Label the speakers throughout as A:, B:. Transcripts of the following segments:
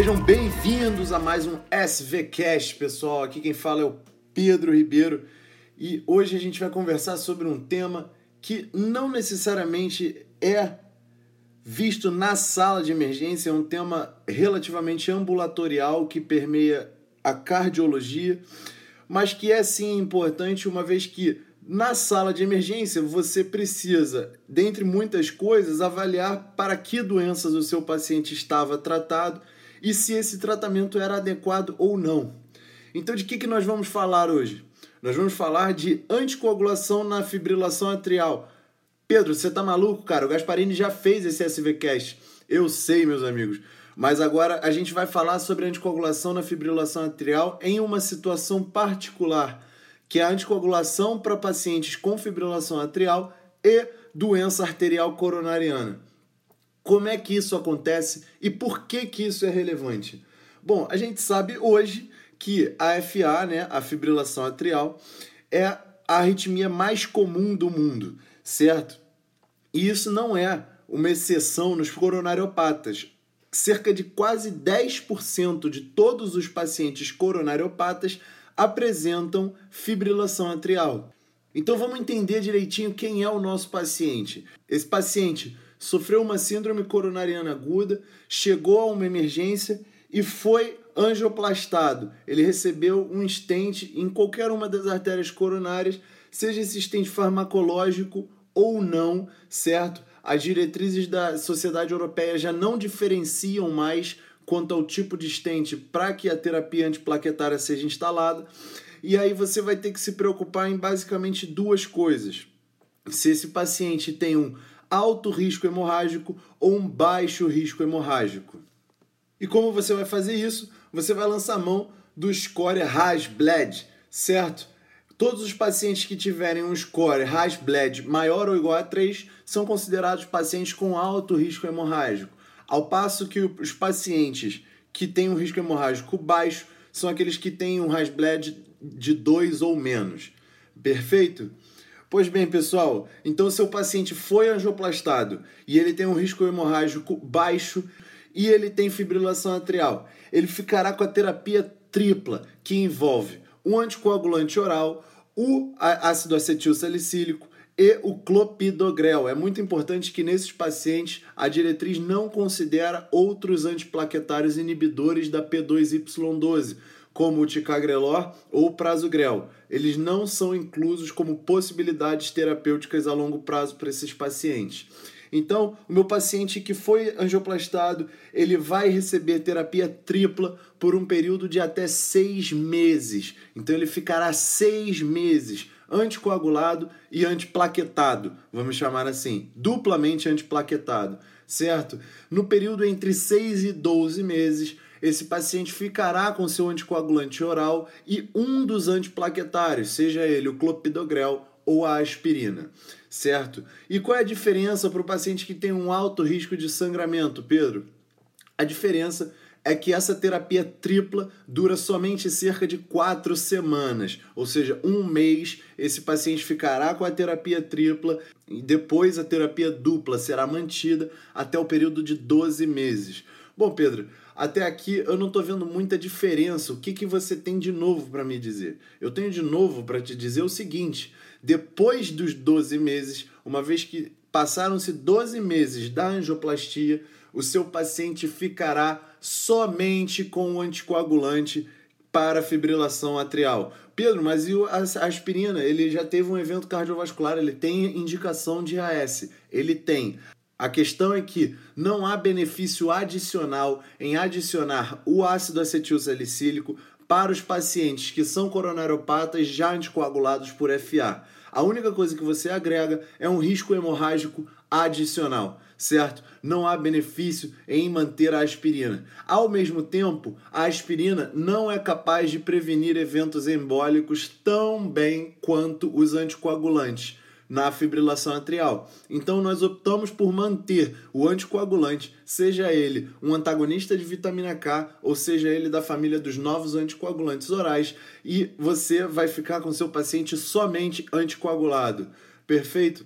A: Sejam bem-vindos a mais um SVCast, pessoal. Aqui quem fala é o Pedro Ribeiro e hoje a gente vai conversar sobre um tema que não necessariamente é visto na sala de emergência, é um tema relativamente ambulatorial que permeia a cardiologia, mas que é sim importante uma vez que na sala de emergência você precisa, dentre muitas coisas, avaliar para que doenças o seu paciente estava tratado e se esse tratamento era adequado ou não. Então, de que, que nós vamos falar hoje? Nós vamos falar de anticoagulação na fibrilação atrial. Pedro, você tá maluco, cara? O Gasparini já fez esse SVCast. Eu sei, meus amigos. Mas agora a gente vai falar sobre anticoagulação na fibrilação atrial em uma situação particular, que é a anticoagulação para pacientes com fibrilação atrial e doença arterial coronariana. Como é que isso acontece e por que que isso é relevante? Bom, a gente sabe hoje que a FA, né, a fibrilação atrial, é a arritmia mais comum do mundo, certo? E isso não é uma exceção nos coronariopatas. Cerca de quase 10% de todos os pacientes coronariopatas apresentam fibrilação atrial. Então vamos entender direitinho quem é o nosso paciente. Esse paciente sofreu uma síndrome coronariana aguda, chegou a uma emergência e foi angioplastado. Ele recebeu um stent em qualquer uma das artérias coronárias, seja esse stent farmacológico ou não, certo? As diretrizes da Sociedade Europeia já não diferenciam mais quanto ao tipo de stent para que a terapia antiplaquetária seja instalada. E aí você vai ter que se preocupar em basicamente duas coisas. Se esse paciente tem um alto risco hemorrágico ou um baixo risco hemorrágico. E como você vai fazer isso? Você vai lançar mão do score Hasbled, certo? Todos os pacientes que tiverem um score Hasbled maior ou igual a 3 são considerados pacientes com alto risco hemorrágico, ao passo que os pacientes que têm um risco hemorrágico baixo são aqueles que têm um Hasbled de 2 ou menos. Perfeito? Pois bem, pessoal, então seu paciente foi angioplastado e ele tem um risco hemorrágico baixo e ele tem fibrilação atrial. Ele ficará com a terapia tripla, que envolve um anticoagulante oral, o ácido acetil salicílico e o clopidogrel. É muito importante que nesses pacientes a diretriz não considera outros antiplaquetários inibidores da P2Y12, como o ticagrelor ou o prasugrel. Eles não são inclusos como possibilidades terapêuticas a longo prazo para esses pacientes. Então, o meu paciente que foi angioplastado, ele vai receber terapia tripla por um período de até seis meses. Então, ele ficará seis meses anticoagulado e antiplaquetado, vamos chamar assim, duplamente antiplaquetado, certo? No período entre 6 e 12 meses, esse paciente ficará com seu anticoagulante oral e um dos antiplaquetários, seja ele o clopidogrel ou a aspirina, certo? E qual é a diferença para o paciente que tem um alto risco de sangramento, Pedro? A diferença é que essa terapia tripla dura somente cerca de quatro semanas, ou seja, um mês. Esse paciente ficará com a terapia tripla e depois a terapia dupla será mantida até o período de 12 meses. Bom, Pedro, até aqui eu não estou vendo muita diferença. O que, que você tem de novo para me dizer? Eu tenho de novo para te dizer o seguinte: depois dos 12 meses, uma vez que passaram-se 12 meses da angioplastia, o seu paciente ficará somente com o anticoagulante para fibrilação atrial. Pedro, mas e a aspirina? Ele já teve um evento cardiovascular, ele tem indicação de AS. Ele tem. A questão é que não há benefício adicional em adicionar o ácido acetil salicílico para os pacientes que são coronariopatas já anticoagulados por FA. A única coisa que você agrega é um risco hemorrágico adicional, certo? Não há benefício em manter a aspirina. Ao mesmo tempo, a aspirina não é capaz de prevenir eventos embólicos tão bem quanto os anticoagulantes na fibrilação atrial. Então nós optamos por manter o anticoagulante, seja ele um antagonista de vitamina K ou seja ele da família dos novos anticoagulantes orais, e você vai ficar com seu paciente somente anticoagulado. Perfeito?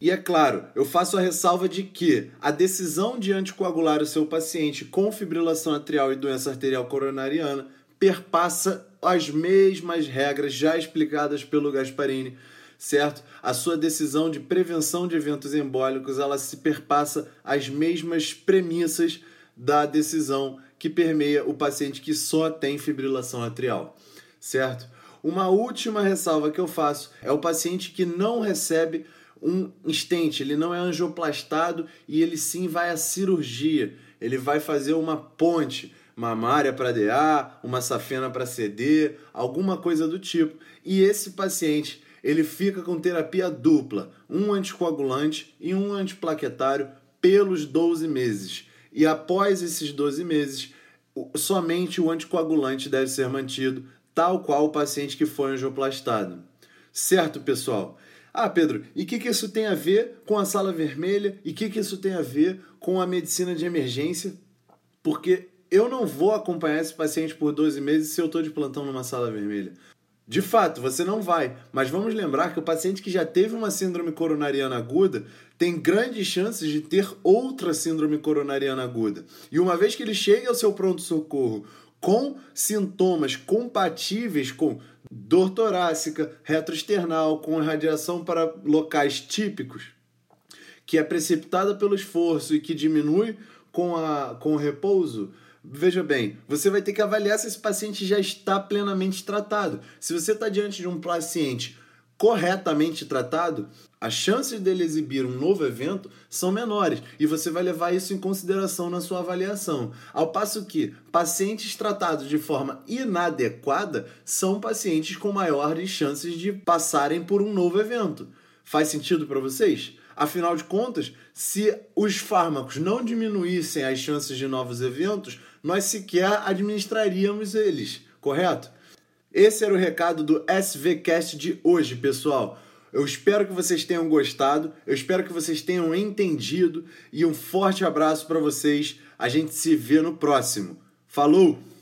A: E é claro, eu faço a ressalva de que a decisão de anticoagular o seu paciente com fibrilação atrial e doença arterial coronariana perpassa as mesmas regras já explicadas pelo Gasparini certo? A sua decisão de prevenção de eventos embólicos, ela se perpassa as mesmas premissas da decisão que permeia o paciente que só tem fibrilação atrial, certo? Uma última ressalva que eu faço é o paciente que não recebe um estente, ele não é angioplastado e ele sim vai à cirurgia. Ele vai fazer uma ponte mamária para DA, uma safena para CD, alguma coisa do tipo. E esse paciente ele fica com terapia dupla, um anticoagulante e um antiplaquetário pelos 12 meses. E após esses 12 meses, somente o anticoagulante deve ser mantido, tal qual o paciente que foi angioplastado. Certo, pessoal? Ah, Pedro, e o que, que isso tem a ver com a sala vermelha? E o que, que isso tem a ver com a medicina de emergência? Porque eu não vou acompanhar esse paciente por 12 meses se eu estou de plantão numa sala vermelha. De fato, você não vai, mas vamos lembrar que o paciente que já teve uma síndrome coronariana aguda tem grandes chances de ter outra síndrome coronariana aguda. E uma vez que ele chega ao seu pronto-socorro com sintomas compatíveis com dor torácica, retroesternal, com irradiação para locais típicos, que é precipitada pelo esforço e que diminui com, a, com o repouso, Veja bem, você vai ter que avaliar se esse paciente já está plenamente tratado. Se você está diante de um paciente corretamente tratado, as chances dele exibir um novo evento são menores e você vai levar isso em consideração na sua avaliação. Ao passo que pacientes tratados de forma inadequada são pacientes com maiores chances de passarem por um novo evento. Faz sentido para vocês? Afinal de contas, se os fármacos não diminuíssem as chances de novos eventos, nós sequer administraríamos eles, correto? Esse era o recado do SVCast de hoje, pessoal. Eu espero que vocês tenham gostado, eu espero que vocês tenham entendido e um forte abraço para vocês. A gente se vê no próximo. Falou!